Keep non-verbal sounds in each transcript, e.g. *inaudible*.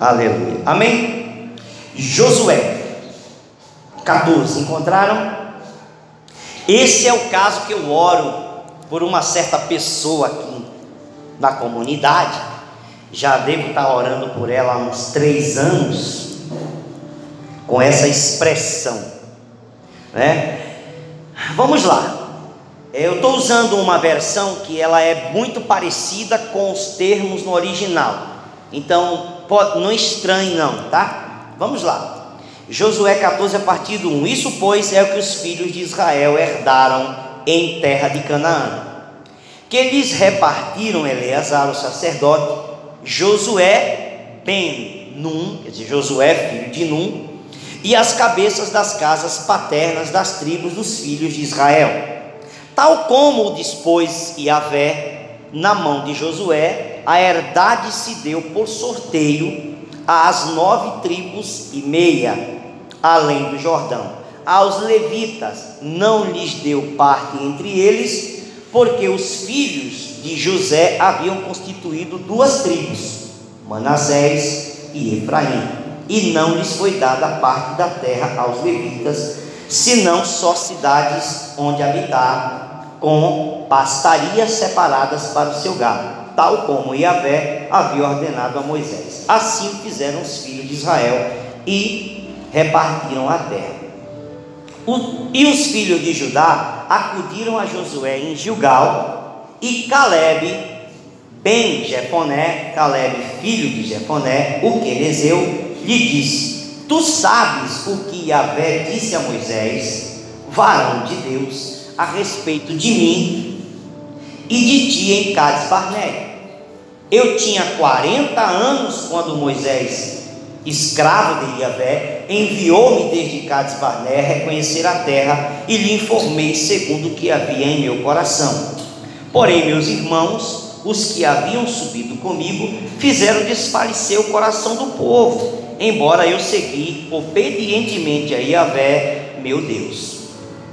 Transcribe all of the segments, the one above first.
Aleluia. Amém? Josué 14. Encontraram? Esse é o caso que eu oro por uma certa pessoa aqui na comunidade. Já devo estar orando por ela há uns três anos, com essa expressão, né? Vamos lá. Eu estou usando uma versão que ela é muito parecida com os termos no original. Então, não estranhe não, tá? Vamos lá. Josué 14 a partir do 1. Isso, pois, é o que os filhos de Israel herdaram em terra de Canaã. Que lhes repartiram Eleazar, o sacerdote, Josué ben Num, quer dizer, Josué filho de Num, e as cabeças das casas paternas das tribos dos filhos de Israel Tal como o dispôs Yahvé na mão de Josué, a herdade se deu por sorteio às nove tribos e meia, além do Jordão. Aos levitas não lhes deu parte entre eles, porque os filhos de José haviam constituído duas tribos, Manassés e Efraim, e não lhes foi dada parte da terra aos levitas, senão só cidades onde habitar com pastarias separadas para o seu gado, tal como Yahvé havia ordenado a Moisés. Assim fizeram os filhos de Israel e repartiram a terra. O, e os filhos de Judá acudiram a Josué em Gilgal, e Caleb, bem Jefoné, Caleb, filho de Jefoné, o querezeu, lhe disse: Tu sabes o que Yahvé disse a Moisés, varão de Deus, a respeito de mim e de ti em Cades Barné. Eu tinha 40 anos quando Moisés, escravo de Iavé, enviou-me desde Cades Barné reconhecer a terra e lhe informei segundo o que havia em meu coração. Porém, meus irmãos, os que haviam subido comigo, fizeram desfalecer o coração do povo, embora eu segui obedientemente a Iavé, meu Deus.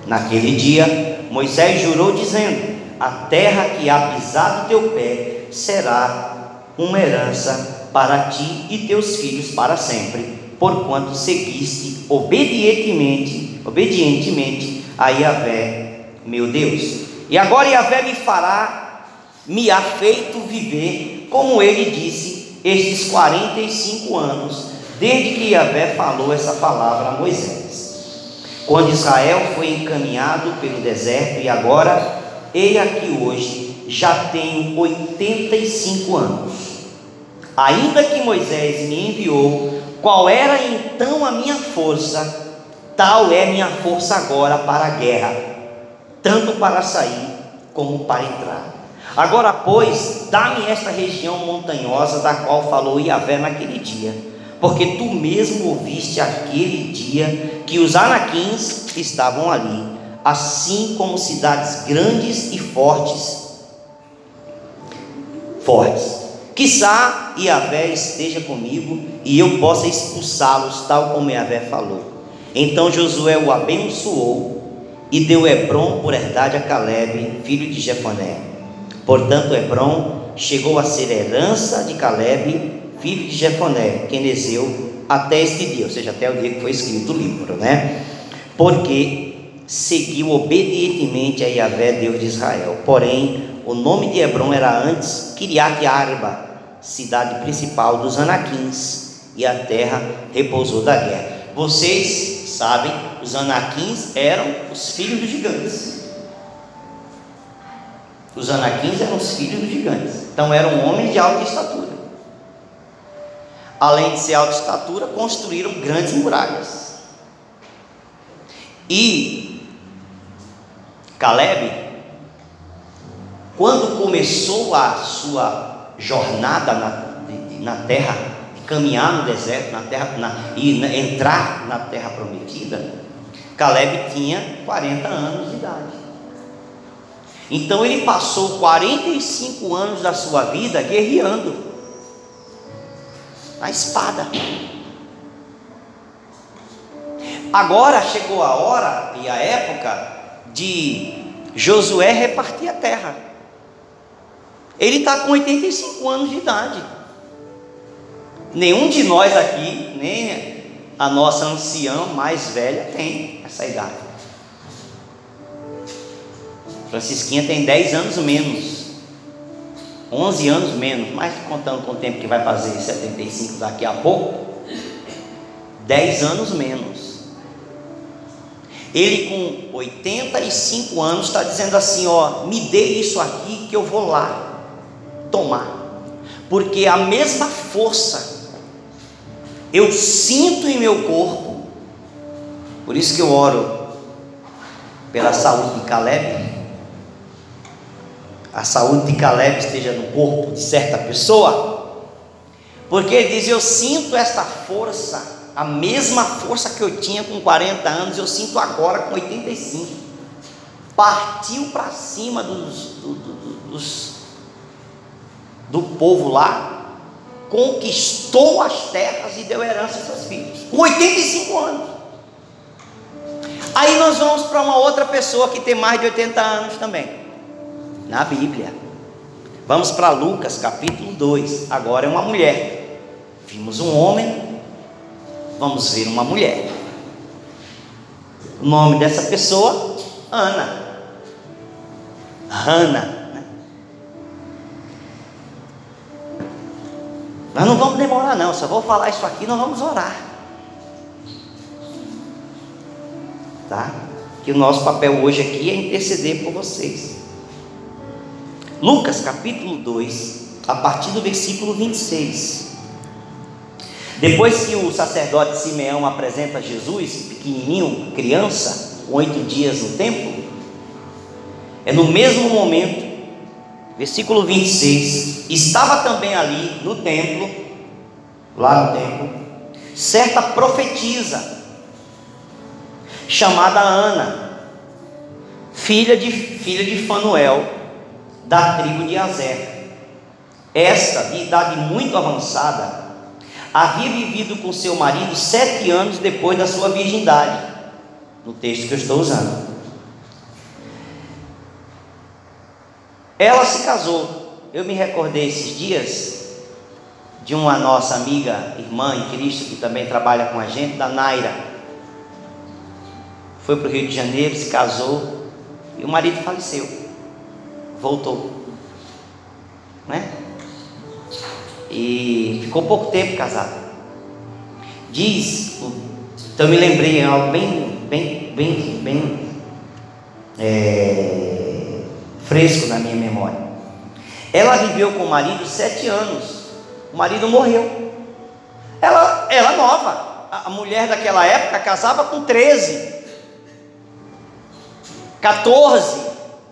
Naquele dia, Moisés jurou, dizendo: A terra que há pisado teu pé será uma herança para ti e teus filhos para sempre, porquanto seguiste obedientemente, obedientemente a Yahvé, meu Deus. E agora Yahvé me fará, me ha feito viver, como ele disse, estes 45 anos, desde que Yahvé falou essa palavra a Moisés. Quando Israel foi encaminhado pelo deserto, e agora, ei aqui hoje, já tenho 85 anos. Ainda que Moisés me enviou, qual era então a minha força? Tal é minha força agora para a guerra, tanto para sair como para entrar. Agora, pois, dá-me esta região montanhosa da qual falou Yahvé naquele dia porque tu mesmo ouviste aquele dia que os anaquins estavam ali, assim como cidades grandes e fortes, fortes. Quizá Yahvé esteja comigo e eu possa expulsá-los, tal como Yahvé falou. Então Josué o abençoou e deu Hebron por herdade a Caleb, filho de Jefoné. Portanto, Hebron chegou a ser herança de Caleb, filho de Jefoné, Quenezeu, até este dia, ou seja, até o dia que foi escrito o livro, né? Porque seguiu obedientemente a Yahvé, Deus de Israel. Porém, o nome de Hebron era antes Kiriat Arba, cidade principal dos Anaquins, e a terra repousou da guerra. Vocês sabem, os Anaquins eram os filhos dos gigantes. Os Anaquins eram os filhos dos gigantes. Então eram homens de alta estatura além de ser alta estatura, construíram grandes muralhas. E Caleb, quando começou a sua jornada na, na terra, caminhar no deserto, na terra, na, e na, entrar na terra prometida, Caleb tinha 40 anos de idade. Então ele passou 45 anos da sua vida guerreando a espada. Agora chegou a hora e a época de Josué repartir a terra. Ele está com 85 anos de idade. Nenhum de nós aqui, nem a nossa anciã mais velha tem essa idade. Francisquinha tem 10 anos menos. 11 anos menos, mas contando com o tempo que vai fazer 75 daqui a pouco, 10 anos menos. Ele com 85 anos está dizendo assim: ó, me dê isso aqui que eu vou lá tomar, porque a mesma força eu sinto em meu corpo, por isso que eu oro pela saúde de Caleb, a saúde de Caleb esteja no corpo de certa pessoa, porque ele diz: Eu sinto esta força a mesma força que eu tinha com 40 anos, eu sinto agora com 85. Partiu para cima dos, do, do, dos, do povo lá, conquistou as terras e deu herança aos seus filhos, com 85 anos. Aí nós vamos para uma outra pessoa que tem mais de 80 anos também, na Bíblia. Vamos para Lucas capítulo 2. Agora é uma mulher. Vimos um homem vamos ver uma mulher. O nome dessa pessoa, Ana. Ana. Né? Nós não vamos demorar, não. Só vou falar isso aqui, nós vamos orar. Tá? Que o nosso papel hoje aqui é interceder por vocês. Lucas capítulo 2, a partir do versículo 26. Depois que o sacerdote Simeão apresenta Jesus, pequenininho, criança, oito dias no templo, é no mesmo momento, versículo 26, estava também ali no templo, lá no templo, certa profetisa, chamada Ana, filha de, filha de Fanuel, da tribo de Azer. Esta, de idade muito avançada, havia vivido com seu marido sete anos depois da sua virgindade, no texto que eu estou usando. Ela se casou. Eu me recordei esses dias de uma nossa amiga, irmã em Cristo, que também trabalha com a gente, da Naira. Foi para o Rio de Janeiro, se casou e o marido faleceu. Voltou. Né? E ficou pouco tempo casado. Diz, então me lembrei algo bem, bem, bem, bem é, fresco na minha memória. Ela viveu com o marido sete anos. O marido morreu. Ela era nova. A mulher daquela época casava com 13, 14,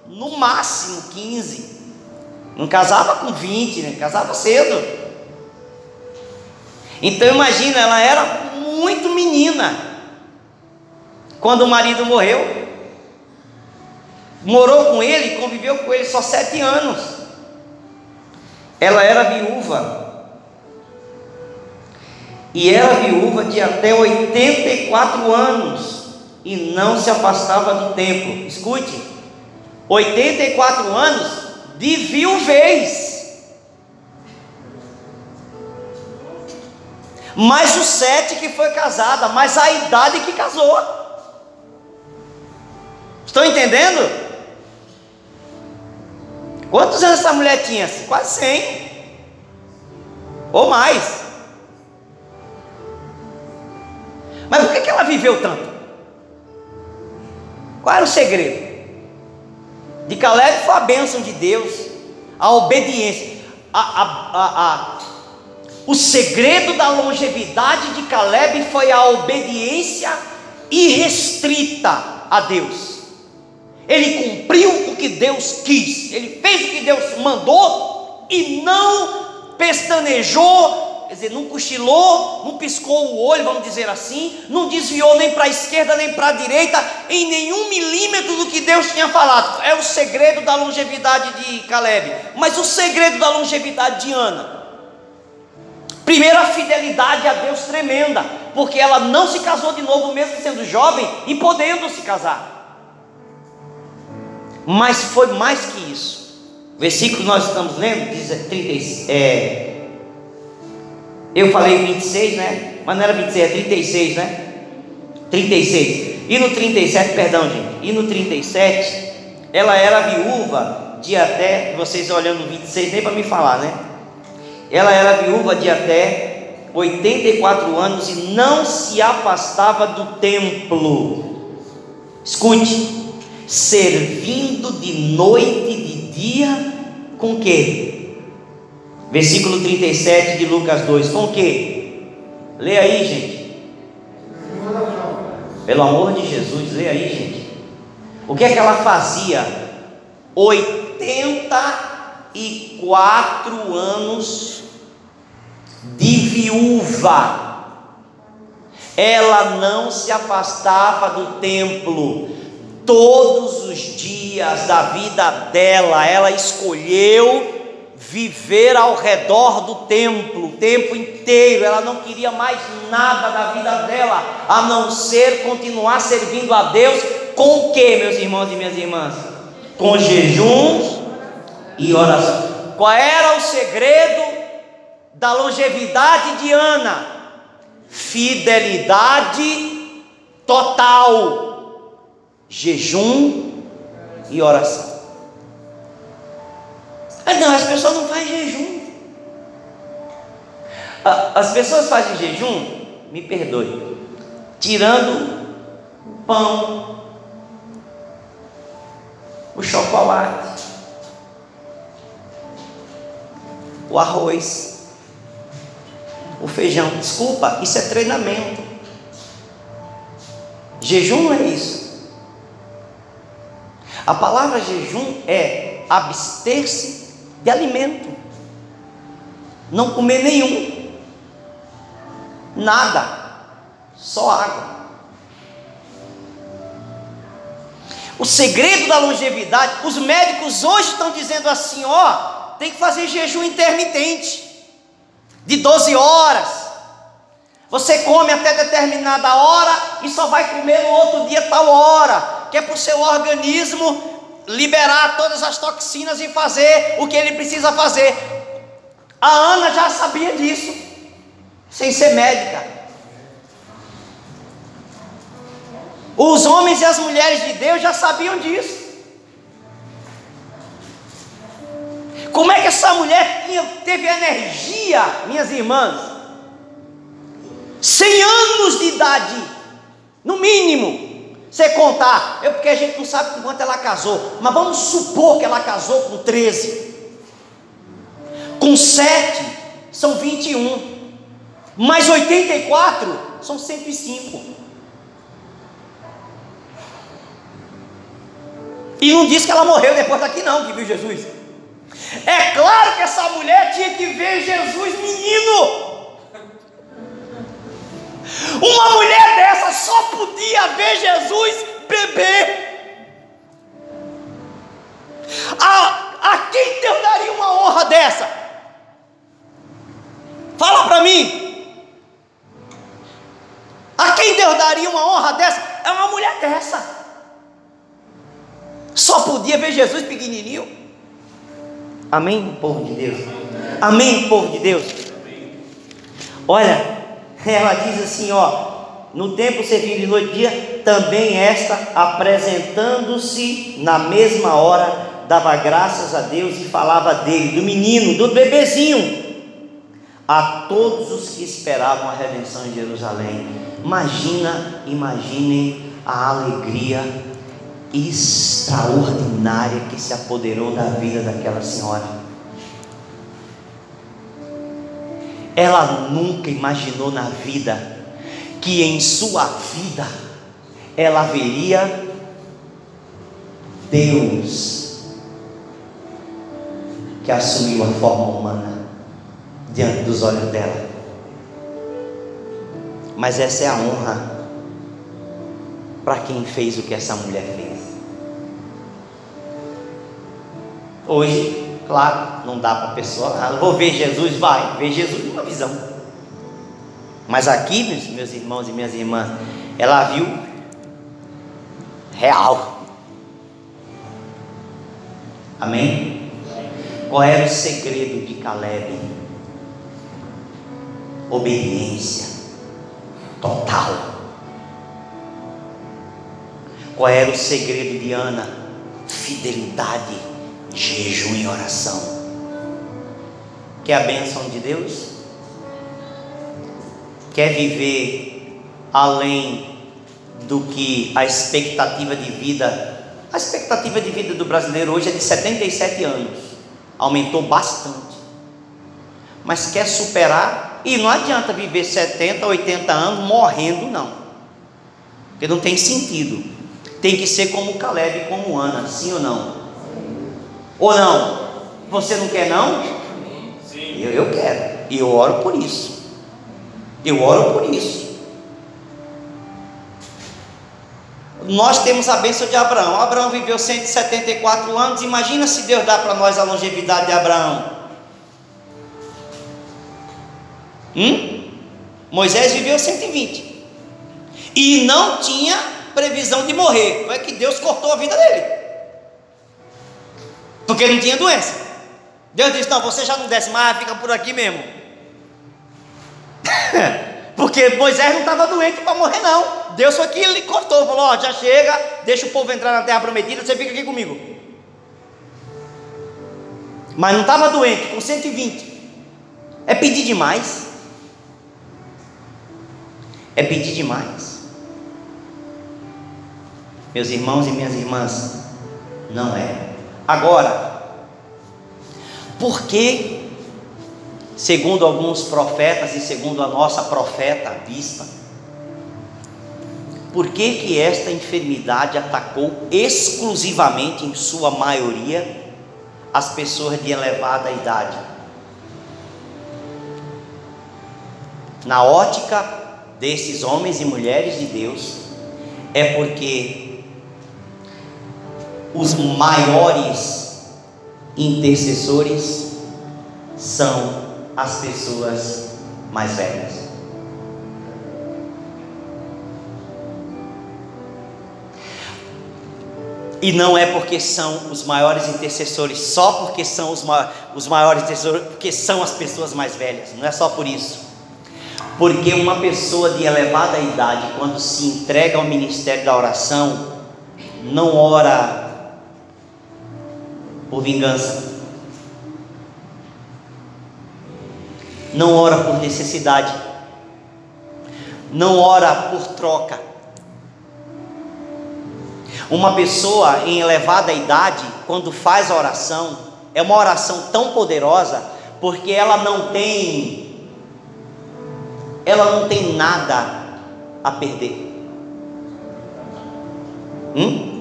no máximo 15. Não casava com 20, né? casava cedo. Então imagina, ela era muito menina quando o marido morreu. Morou com ele, conviveu com ele só sete anos. Ela era viúva. E era viúva de até 84 anos. E não se afastava do templo. Escute: 84 anos de viuvez. Mais o sete que foi casada, mais a idade que casou. Estão entendendo? Quantos anos essa mulher tinha? Quase 100 ou mais. Mas por que ela viveu tanto? Qual era o segredo? De Caleb foi a bênção de Deus, a obediência, a, a, a, a o segredo da longevidade de Caleb foi a obediência irrestrita a Deus. Ele cumpriu o que Deus quis, ele fez o que Deus mandou e não pestanejou, quer dizer, não cochilou, não piscou o olho, vamos dizer assim, não desviou nem para a esquerda nem para a direita, em nenhum milímetro do que Deus tinha falado. É o segredo da longevidade de Caleb, mas o segredo da longevidade de Ana Primeiro, a fidelidade a Deus tremenda, porque ela não se casou de novo, mesmo sendo jovem e podendo se casar. Mas foi mais que isso. O versículo que nós estamos lendo diz 30, é, Eu falei 26, né? Mas não era 26, é 36, né? 36. E no 37, perdão, gente. E no 37, ela era viúva de até, vocês olhando no 26, nem para me falar, né? Ela era viúva de até 84 anos e não se afastava do templo. Escute, servindo de noite e de dia com que? Versículo 37 de Lucas 2, com que? Lê aí, gente. Pelo amor de Jesus, lê aí, gente. O que é que ela fazia? 84 anos de viúva. Ela não se afastava do templo. Todos os dias da vida dela, ela escolheu viver ao redor do templo, o tempo inteiro. Ela não queria mais nada da vida dela a não ser continuar servindo a Deus com o que, meus irmãos e minhas irmãs? Com jejuns e oração. Qual era o segredo da longevidade de Ana? Fidelidade total. Jejum e oração. Ah, não, as pessoas não fazem jejum. As pessoas fazem jejum, me perdoe, tirando o pão, o chocolate, o arroz, o feijão. Desculpa, isso é treinamento. Jejum não é isso. A palavra jejum é abster-se de alimento, não comer nenhum, nada, só água. O segredo da longevidade, os médicos hoje estão dizendo assim: ó, tem que fazer jejum intermitente, de 12 horas. Você come até determinada hora e só vai comer no outro dia tal hora, que é para o seu organismo liberar todas as toxinas e fazer o que ele precisa fazer. A Ana já sabia disso, sem ser médica. Os homens e as mulheres de Deus já sabiam disso. Como é que essa mulher tinha, teve energia, minhas irmãs? 100 anos de idade, no mínimo. Você contar, é porque a gente não sabe com quanto ela casou, mas vamos supor que ela casou com 13. Com 7 são 21. Mais 84 são 105. E não diz que ela morreu depois daqui, não, que viu Jesus. É claro que essa mulher tinha que ver Jesus menino. Uma mulher dessa só podia ver Jesus bebê. A, a quem Deus daria uma honra dessa? Fala para mim. A quem Deus daria uma honra dessa? É uma mulher dessa. Só podia ver Jesus pequenininho. Amém, povo de Deus. Amém, povo de Deus. Olha, ela diz assim, ó, no tempo servindo de noite e dia, também esta, apresentando-se na mesma hora, dava graças a Deus e falava dele, do menino, do bebezinho, a todos os que esperavam a redenção em Jerusalém. Imagina, imaginem a alegria extraordinária que se apoderou da vida daquela senhora. Ela nunca imaginou na vida que em sua vida ela veria Deus que assumiu a forma humana diante dos olhos dela. Mas essa é a honra para quem fez o que essa mulher fez. Hoje Claro, não dá para a pessoa, ah, vou ver Jesus, vai, ver Jesus numa visão. Mas aqui, meus, meus irmãos e minhas irmãs, ela viu real. Amém? Qual era o segredo de Caleb? obediência total. Qual era o segredo de Ana? Fidelidade, jejum e oração. Quer a bênção de Deus? Quer viver além do que a expectativa de vida? A expectativa de vida do brasileiro hoje é de 77 anos, aumentou bastante. Mas quer superar? E não adianta viver 70, 80 anos morrendo, não, porque não tem sentido tem que ser como Caleb e como Ana, sim ou não? Ou não? Você não quer não? Sim. Eu, eu quero. E eu oro por isso. Eu oro por isso. Nós temos a bênção de Abraão. Abraão viveu 174 anos. Imagina se Deus dá para nós a longevidade de Abraão. Hum? Moisés viveu 120. E não tinha previsão de morrer. Foi que Deus cortou a vida dele. Porque ele não tinha doença. Deus disse: Não, você já não desce mais, fica por aqui mesmo. *laughs* Porque Moisés não estava doente para morrer, não. Deus foi que ele cortou, falou: Ó, já chega, deixa o povo entrar na terra prometida, você fica aqui comigo. Mas não estava doente, com 120. É pedir demais. É pedir demais. Meus irmãos e minhas irmãs, não é. Agora, por que, segundo alguns profetas e segundo a nossa profeta, a bispa, por que, que esta enfermidade atacou exclusivamente, em sua maioria, as pessoas de elevada idade? Na ótica desses homens e mulheres de Deus, é porque os maiores intercessores são as pessoas mais velhas. E não é porque são os maiores intercessores, só porque são os, ma os maiores intercessores, porque são as pessoas mais velhas, não é só por isso. Porque uma pessoa de elevada idade, quando se entrega ao ministério da oração, não ora por vingança. Não ora por necessidade. Não ora por troca. Uma pessoa em elevada idade, quando faz a oração, é uma oração tão poderosa, porque ela não tem ela não tem nada a perder. Hum?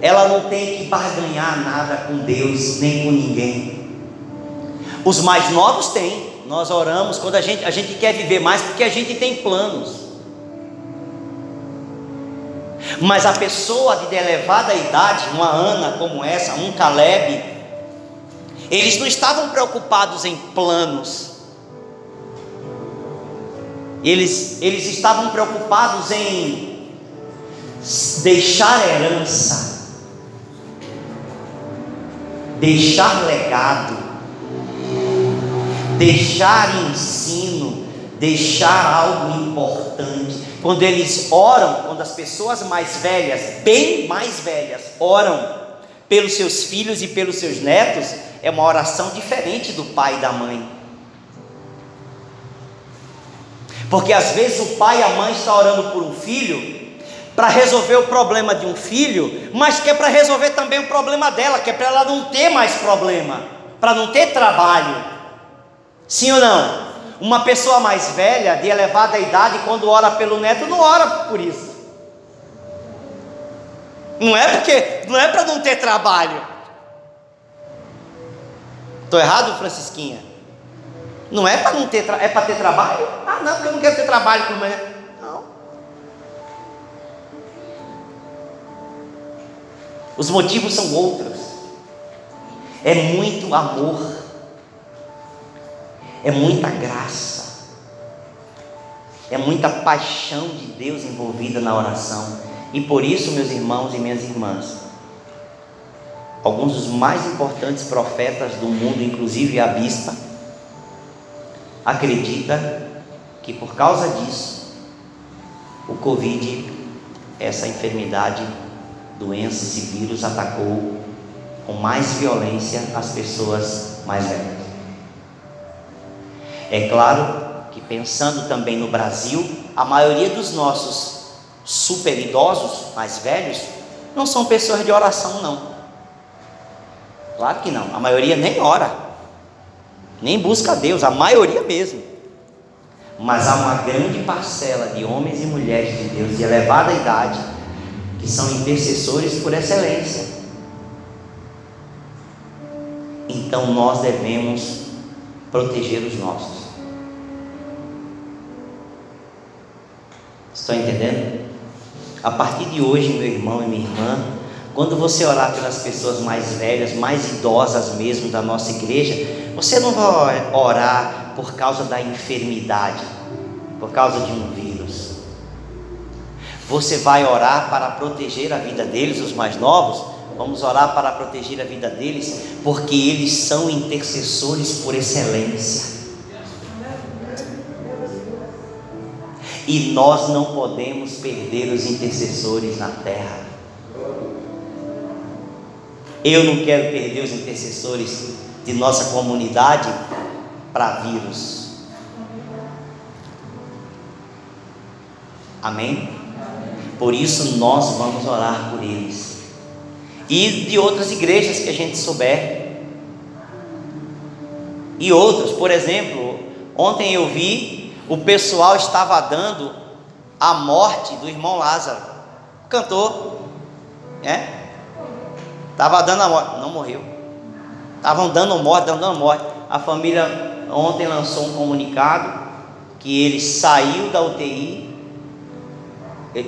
Ela não tem que barganhar nada com Deus, nem com ninguém. Os mais novos têm, nós oramos quando a gente, a gente quer viver mais porque a gente tem planos. Mas a pessoa de elevada idade, uma Ana como essa, um Caleb, eles não estavam preocupados em planos, eles, eles estavam preocupados em deixar herança deixar legado, deixar ensino, deixar algo importante. Quando eles oram, quando as pessoas mais velhas, bem mais velhas, oram pelos seus filhos e pelos seus netos, é uma oração diferente do pai e da mãe. Porque às vezes o pai e a mãe estão orando por um filho para resolver o problema de um filho, mas que é para resolver também o problema dela, que é para ela não ter mais problema, para não ter trabalho. Sim ou não? Uma pessoa mais velha, de elevada idade, quando ora pelo neto, não ora por isso. Não é porque não é para não ter trabalho. Estou errado, Francisquinha? Não é para não ter, é para ter trabalho? Ah, não, porque eu não quero ter trabalho com o meu Os motivos são outros. É muito amor. É muita graça. É muita paixão de Deus envolvida na oração. E por isso, meus irmãos e minhas irmãs, alguns dos mais importantes profetas do mundo, inclusive a bispa, acredita que por causa disso, o Covid, essa enfermidade, doenças e vírus atacou com mais violência as pessoas mais velhas. É claro que pensando também no Brasil, a maioria dos nossos super idosos, mais velhos, não são pessoas de oração, não. Claro que não, a maioria nem ora, nem busca a Deus, a maioria mesmo. Mas há uma grande parcela de homens e mulheres de Deus de elevada idade que são intercessores por excelência. Então nós devemos proteger os nossos. Estão entendendo? A partir de hoje, meu irmão e minha irmã, quando você orar pelas pessoas mais velhas, mais idosas mesmo da nossa igreja, você não vai orar por causa da enfermidade, por causa de um vírus. Você vai orar para proteger a vida deles, os mais novos. Vamos orar para proteger a vida deles, porque eles são intercessores por excelência. E nós não podemos perder os intercessores na terra. Eu não quero perder os intercessores de nossa comunidade para vírus. Amém? Por isso nós vamos orar por eles. E de outras igrejas que a gente souber. E outros, por exemplo, ontem eu vi o pessoal estava dando a morte do irmão Lázaro, cantor, né? Estava dando a morte, não morreu. Estavam dando morte, dando morte. A família ontem lançou um comunicado que ele saiu da UTI,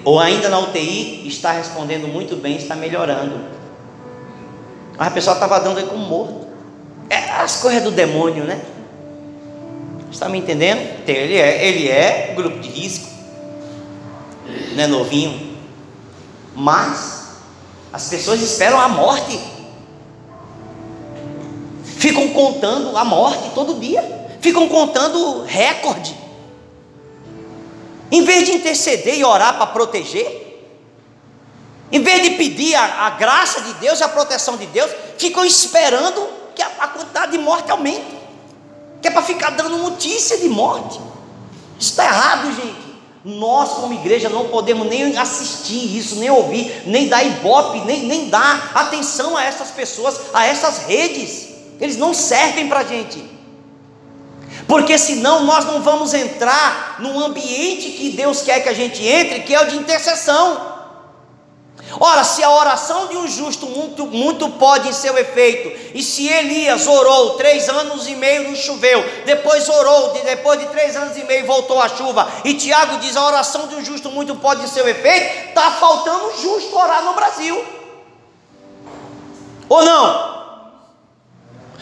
ou ainda na UTI, está respondendo muito bem, está melhorando. Mas a pessoa estava dando ele como morto. É as coisas do demônio, né? Está me entendendo? Então, ele é, ele é grupo de risco, não é novinho, mas as pessoas esperam a morte, ficam contando a morte todo dia, ficam contando recorde, em vez de interceder e orar para proteger, em vez de pedir a, a, graça de Deus e a proteção de Deus, ficam esperando que a, a quantidade de morte aumente que é para ficar dando notícia de morte. Isso está errado, gente. Nós, como igreja, não podemos nem assistir isso, nem ouvir, nem dar ibope, nem, nem dar atenção a essas pessoas, a essas redes. Eles não servem para a gente. Porque senão nós não vamos entrar num ambiente que Deus quer que a gente entre, que é o de intercessão. Ora, se a oração de um justo muito, muito pode em seu efeito, e se Elias orou três anos e meio não choveu, depois orou, depois de três anos e meio voltou a chuva, e Tiago diz: a oração de um justo muito pode em seu efeito, está faltando justo orar no Brasil, ou não?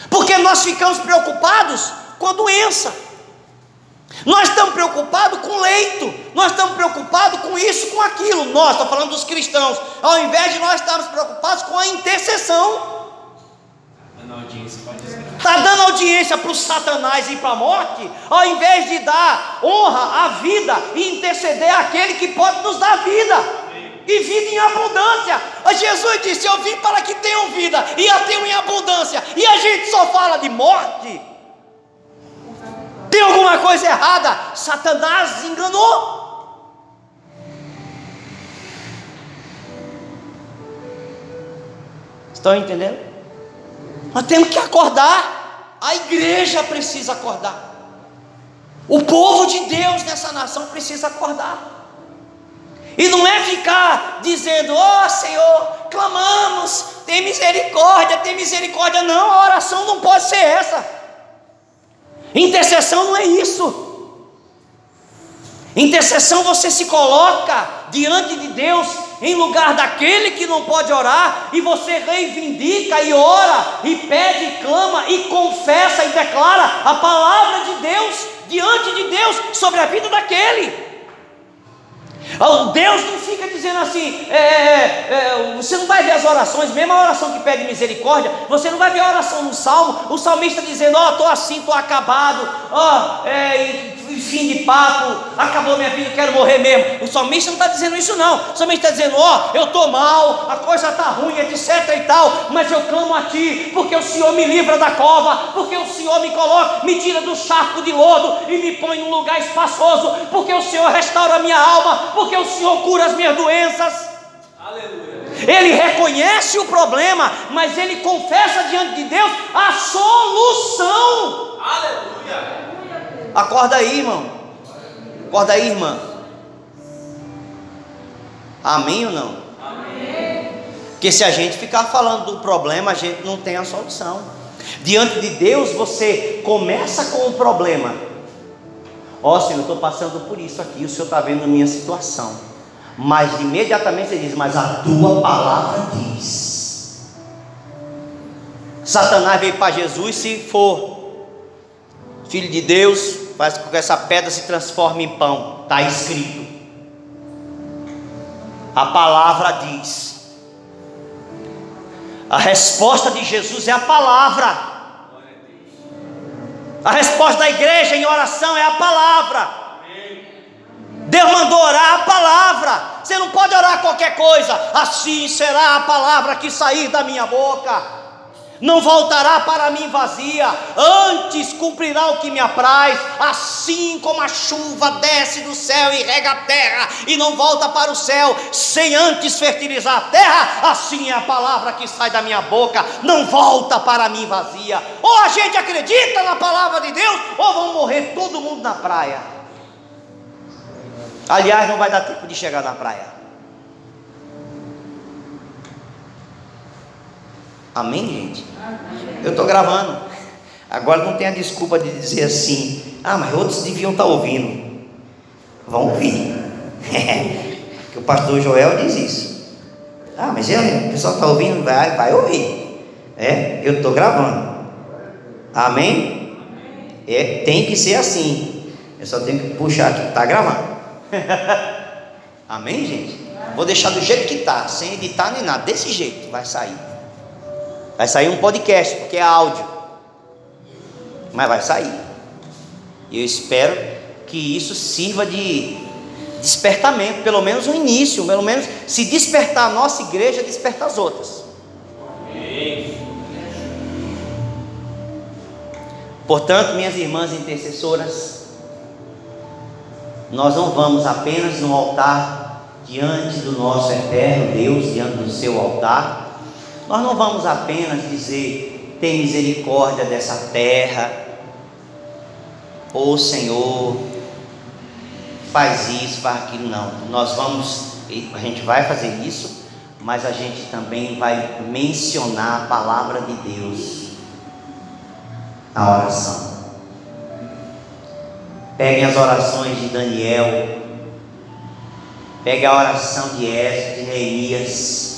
Porque nós ficamos preocupados com a doença. Nós estamos preocupados com leito, nós estamos preocupados com isso, com aquilo. Nós, estou falando dos cristãos, ao invés de nós estarmos preocupados com a intercessão. Está dando audiência para o Satanás ir para a morte, ao invés de dar honra à vida e interceder àquele que pode nos dar vida e vida em abundância. Jesus disse: Eu vim para que tenham vida e a tenham em abundância, e a gente só fala de morte. Tem alguma coisa errada? Satanás enganou. Estão entendendo? Nós temos que acordar. A igreja precisa acordar. O povo de Deus nessa nação precisa acordar. E não é ficar dizendo, ó oh, Senhor, clamamos, tem misericórdia, tem misericórdia. Não, a oração não pode ser essa. Intercessão não é isso. Intercessão você se coloca diante de Deus em lugar daquele que não pode orar e você reivindica e ora e pede, e clama e confessa e declara a palavra de Deus diante de Deus sobre a vida daquele. Deus não fica dizendo assim, é, é, é, você não vai ver as orações, mesmo a oração que pede misericórdia, você não vai ver a oração no salmo, o salmista dizendo, ó, oh, estou assim, estou acabado, ó, oh, fim de papo, acabou minha vida, quero morrer mesmo. O salmista não está dizendo isso, não. O salmista está dizendo: Ó, oh, eu estou mal, a coisa está ruim, etc e tal, mas eu clamo a Ti, porque o Senhor me livra da cova, porque o Senhor me coloca, me tira do charco de lodo e me põe num lugar espaçoso, porque o Senhor restaura a minha alma, porque o Senhor cura as minhas doenças. Aleluia. Ele reconhece o problema, mas ele confessa diante de Deus a solução. Aleluia. Acorda aí, irmão. Acorda aí, irmã. Amém ou não? Porque se a gente ficar falando do problema, a gente não tem a solução. Diante de Deus, você começa com o problema. Ó oh, Senhor, eu estou passando por isso aqui, o Senhor está vendo minha situação. Mas imediatamente você diz, mas a tua palavra diz. Satanás veio para Jesus, se for filho de Deus, faz com que essa pedra se transforme em pão. Está escrito. A palavra diz. A resposta de Jesus é a palavra. A resposta da igreja em oração é a palavra. Deus mandou orar a palavra. Você não pode orar qualquer coisa. Assim será a palavra que sair da minha boca não voltará para mim vazia, antes cumprirá o que me apraz, assim como a chuva desce do céu e rega a terra, e não volta para o céu, sem antes fertilizar a terra, assim é a palavra que sai da minha boca, não volta para mim vazia. Ou a gente acredita na palavra de Deus, ou vão morrer todo mundo na praia. Aliás, não vai dar tempo de chegar na praia. Amém, gente? Eu estou gravando. Agora não tem a desculpa de dizer assim, ah, mas outros deviam estar tá ouvindo. Vão ouvir. *laughs* que o pastor Joel diz isso. Ah, mas eu, o pessoal está ouvindo, vai, vai ouvir. É, eu estou gravando. Amém? É, tem que ser assim. Eu só tenho que puxar aqui, está gravando. *laughs* Amém, gente? Vou deixar do jeito que está, sem editar nem nada, desse jeito vai sair. Vai sair um podcast, porque é áudio. Mas vai sair. E eu espero que isso sirva de despertamento, pelo menos o início, pelo menos se despertar a nossa igreja, despertar as outras. Portanto, minhas irmãs intercessoras, nós não vamos apenas no altar diante do nosso eterno Deus, diante do seu altar, nós não vamos apenas dizer, tem misericórdia dessa terra, ou oh, Senhor, faz isso, faz aquilo, não. Nós vamos, a gente vai fazer isso, mas a gente também vai mencionar a palavra de Deus na oração. Peguem as orações de Daniel, pegue a oração de Esdras, de Neemias,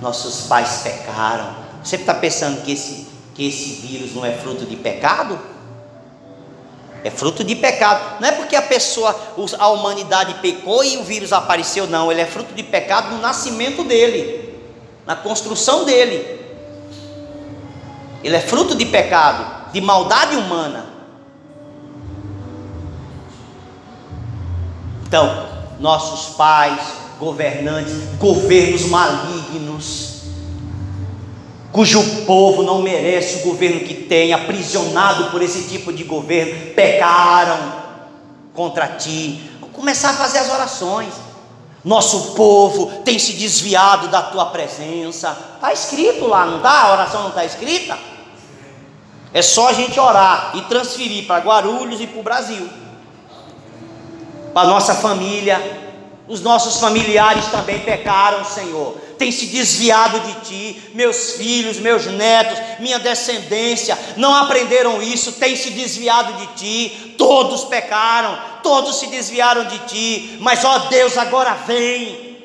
nossos pais pecaram. Você está pensando que esse, que esse vírus não é fruto de pecado? É fruto de pecado. Não é porque a pessoa, a humanidade pecou e o vírus apareceu, não. Ele é fruto de pecado no nascimento dele, na construção dele. Ele é fruto de pecado, de maldade humana. Então, nossos pais, governantes, governos malignos, cujo povo não merece o governo que tem, aprisionado por esse tipo de governo, pecaram contra ti. Vou começar a fazer as orações. Nosso povo tem se desviado da tua presença. Está escrito lá, não está? A oração não está escrita? É só a gente orar e transferir para Guarulhos e para o Brasil, para nossa família, os nossos familiares também pecaram, Senhor. Tem se desviado de ti. Meus filhos, meus netos, minha descendência não aprenderam isso. Tem se desviado de ti. Todos pecaram. Todos se desviaram de ti. Mas ó Deus, agora vem.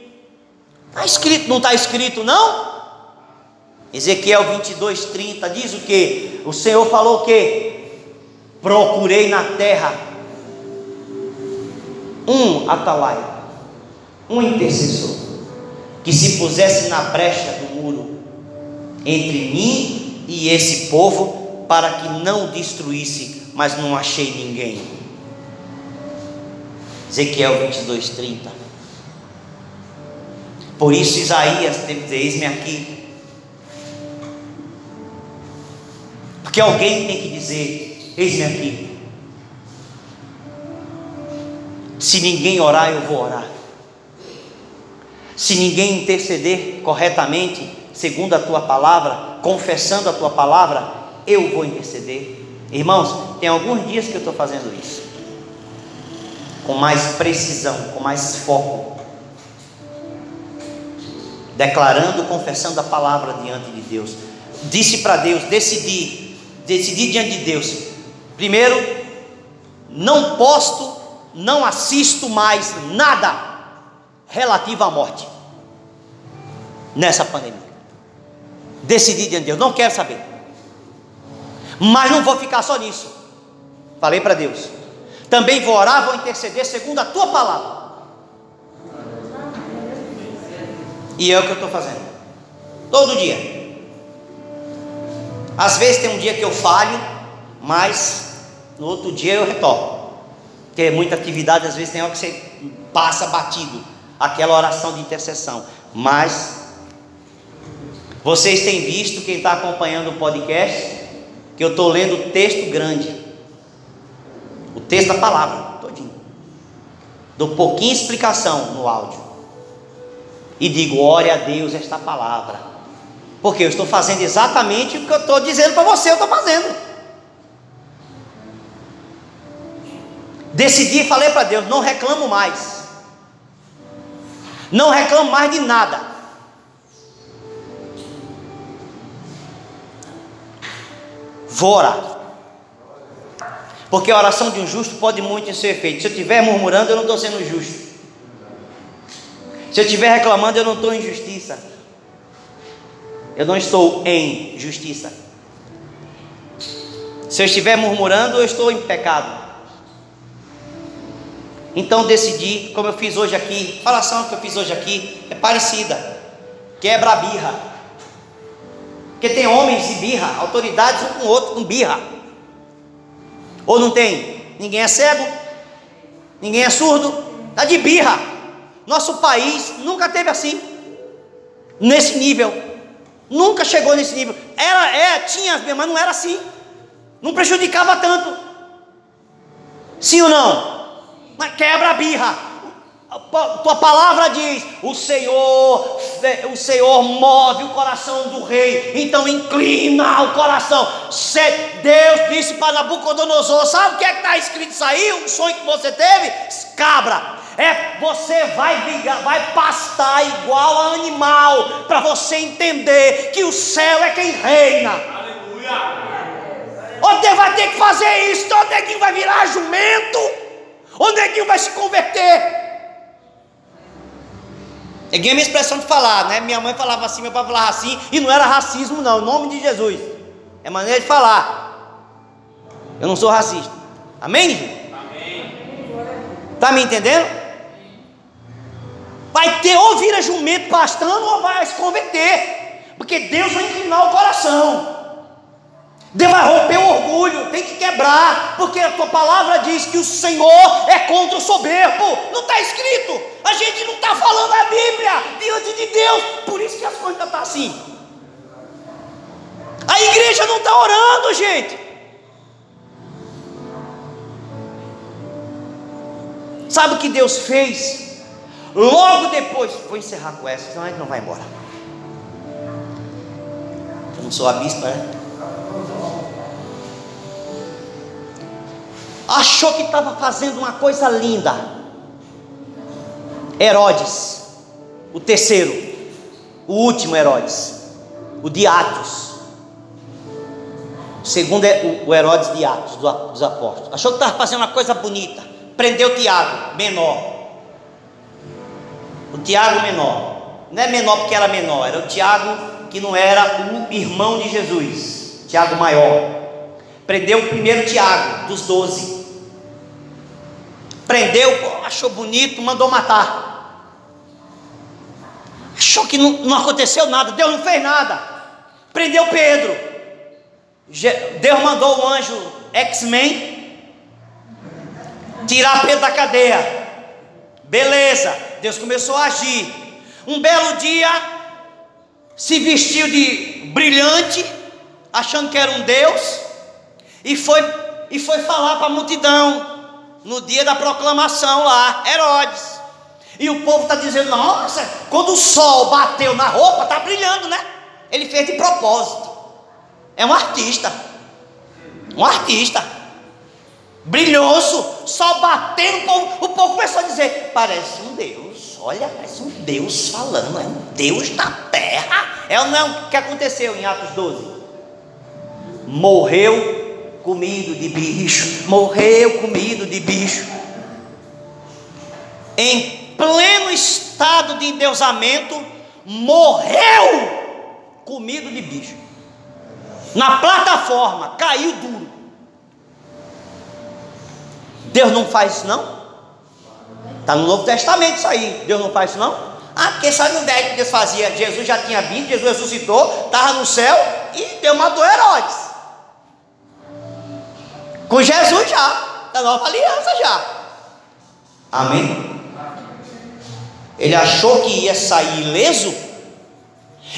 Está escrito, não está escrito, não? Ezequiel 22, 30 diz o que? O Senhor falou o que? Procurei na terra um atalaia um intercessor que se pusesse na brecha do muro entre mim e esse povo para que não destruísse mas não achei ninguém. Ezequiel 22, 30. Por isso Isaías teve que dizer: Eis-me aqui. Porque alguém tem que dizer: Eis-me aqui. Se ninguém orar, eu vou orar. Se ninguém interceder corretamente, segundo a tua palavra, confessando a tua palavra, eu vou interceder. Irmãos, tem alguns dias que eu estou fazendo isso, com mais precisão, com mais foco, declarando, confessando a palavra diante de Deus. Disse para Deus, decidi, decidi diante de Deus. Primeiro, não posto, não assisto mais nada relativo à morte nessa pandemia. Decidi diante de Deus, não quero saber. Mas não vou ficar só nisso. Falei para Deus. Também vou orar, vou interceder segundo a tua palavra. E é o que eu estou fazendo. Todo dia. Às vezes tem um dia que eu falho, mas no outro dia eu retorno. Porque é muita atividade, às vezes tem hora que você passa batido aquela oração de intercessão. Mas vocês têm visto, quem está acompanhando o podcast, que eu estou lendo texto grande, o texto da palavra, todinho. Dou pouquinho explicação no áudio. E digo, ore a Deus esta palavra. Porque eu estou fazendo exatamente o que eu estou dizendo para você, eu estou fazendo. Decidi e falei para Deus, não reclamo mais. Não reclamo mais de nada. Vou orar. Porque a oração de um justo pode muito em seu efeito. Se eu estiver murmurando, eu não estou sendo justo. Se eu estiver reclamando, eu não estou em justiça. Eu não estou em justiça. Se eu estiver murmurando, eu estou em pecado. Então decidi, como eu fiz hoje aqui, a falação que eu fiz hoje aqui é parecida. Quebra a birra. Porque tem homens de birra, autoridades um com o outro com birra. Ou não tem? Ninguém é cego, ninguém é surdo, está de birra. Nosso país nunca teve assim, nesse nível. Nunca chegou nesse nível. Era, é, tinha, mas não era assim. Não prejudicava tanto. Sim ou não? Mas quebra a birra tua palavra diz: o Senhor, o Senhor move o coração do rei, então inclina o coração. Deus disse para Nabucodonosor: sabe o que é que está escrito isso aí? Um sonho que você teve? Cabra, é você vai vai pastar igual a animal, para você entender que o céu é quem reina. Aleluia. Onde vai ter que fazer isso? Onde é que vai virar jumento? Onde é que vai se converter? É a minha expressão de falar, né? Minha mãe falava assim, meu pai falava assim, e não era racismo, não, em nome de Jesus. É maneira de falar. Eu não sou racista. Amém? Amém. Tá me entendendo? Vai ter ou vira jumento pastando ou vai se converter. Porque Deus vai inclinar o coração. Vai romper o orgulho, tem que quebrar, porque a tua palavra diz que o Senhor é contra o soberbo. Não está escrito, a gente não está falando a Bíblia diante de Deus, por isso que as coisas estão assim. A igreja não está orando, gente. Sabe o que Deus fez? Logo depois, vou encerrar com essa, senão a gente não vai embora. Eu não sou a bispa, né? Achou que estava fazendo uma coisa linda. Herodes, o terceiro, o último Herodes, o de Atos. O segundo é o Herodes de Atos, dos apóstolos. Achou que estava fazendo uma coisa bonita. Prendeu Tiago, menor. O Tiago menor. Não é menor porque era menor, era o Tiago que não era o irmão de Jesus. Tiago maior. Prendeu o primeiro Tiago, dos doze prendeu, achou bonito, mandou matar. Achou que não, não aconteceu nada, Deus não fez nada. Prendeu Pedro. Deus mandou o anjo X-Men, tirar Pedro da cadeia. Beleza, Deus começou a agir. Um belo dia, se vestiu de brilhante, achando que era um Deus, e foi, e foi falar para a multidão no dia da proclamação lá, Herodes. E o povo está dizendo: nossa, quando o sol bateu na roupa, está brilhando, né? Ele fez de propósito. É um artista. Um artista. Brilhoso, sol batendo, o povo, o povo começou a dizer: parece um Deus. Olha, parece um Deus falando, é um Deus da terra. É ou não o que aconteceu em Atos 12? Morreu comido de bicho, morreu comido de bicho. Em pleno estado de endeusamento, morreu comido de bicho. Na plataforma, caiu duro. Deus não faz isso não? Está no Novo Testamento isso aí. Deus não faz isso não? Ah, porque sabe no velho que Deus fazia? Jesus já tinha vindo, Jesus ressuscitou, estava no céu e Deus matou Herodes. Com Jesus já, da nova aliança já. Amém? Ele achou que ia sair ileso?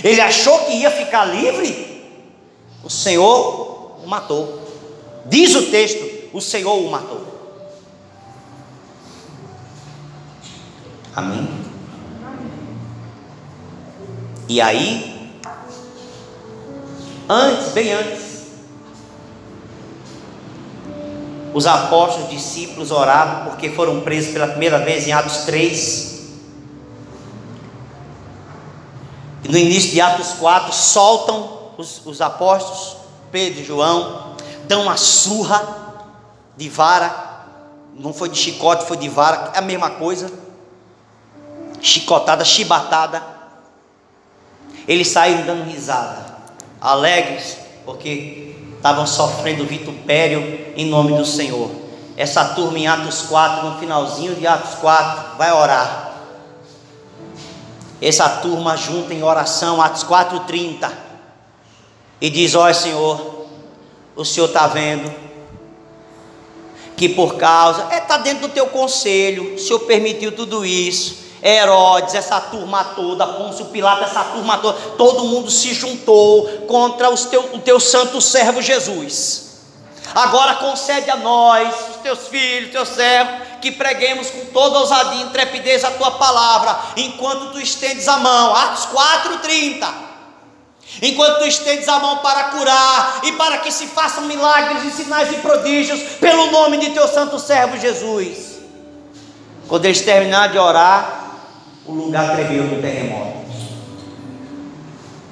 Ele achou que ia ficar livre? O Senhor o matou. Diz o texto: o Senhor o matou. Amém? E aí, antes, bem antes, os apóstolos, discípulos oravam porque foram presos pela primeira vez em Atos 3. E no início de Atos 4, soltam os, os apóstolos, Pedro e João, dão uma surra de vara, não foi de chicote, foi de vara, é a mesma coisa, chicotada, chibatada. Eles saíram dando risada, alegres, porque estavam sofrendo vitupério em nome do Senhor. Essa turma em Atos 4, no finalzinho de Atos 4, vai orar essa turma junta em oração, Atos 4,30, e diz: Olha, Senhor, o Senhor está vendo que por causa, está é, tá dentro do teu conselho, o Senhor permitiu tudo isso. Herodes, essa turma toda, Pôncio Pilato, essa turma toda, todo mundo se juntou contra os teu, o teu santo servo Jesus. Agora concede a nós, os teus filhos, teus servos, que preguemos com toda ousadia e intrepidez a tua palavra, enquanto tu estendes a mão. Atos 4:30. Enquanto tu estendes a mão para curar e para que se façam milagres e sinais e prodígios pelo nome de teu santo servo Jesus. Quando eles terminaram de orar, o lugar tremeu no terremoto.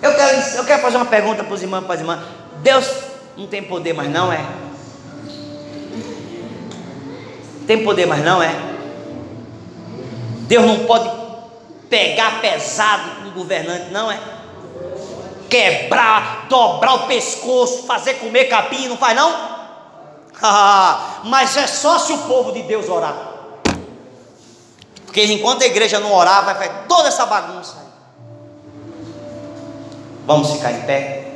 Eu quero, eu quero fazer uma pergunta para os irmãos e para as irmãs. Deus não tem poder mais não, é? Tem poder, mas não é. Deus não pode pegar pesado com o governante, não é. Quebrar, dobrar o pescoço, fazer comer capim, não faz não? *laughs* mas é só se o povo de Deus orar. Porque enquanto a igreja não orar, vai fazer toda essa bagunça. Vamos ficar em pé.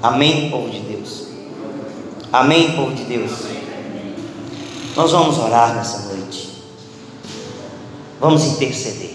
Amém, povo de Deus. Amém, povo de Deus. Nós vamos orar nessa noite. Vamos interceder.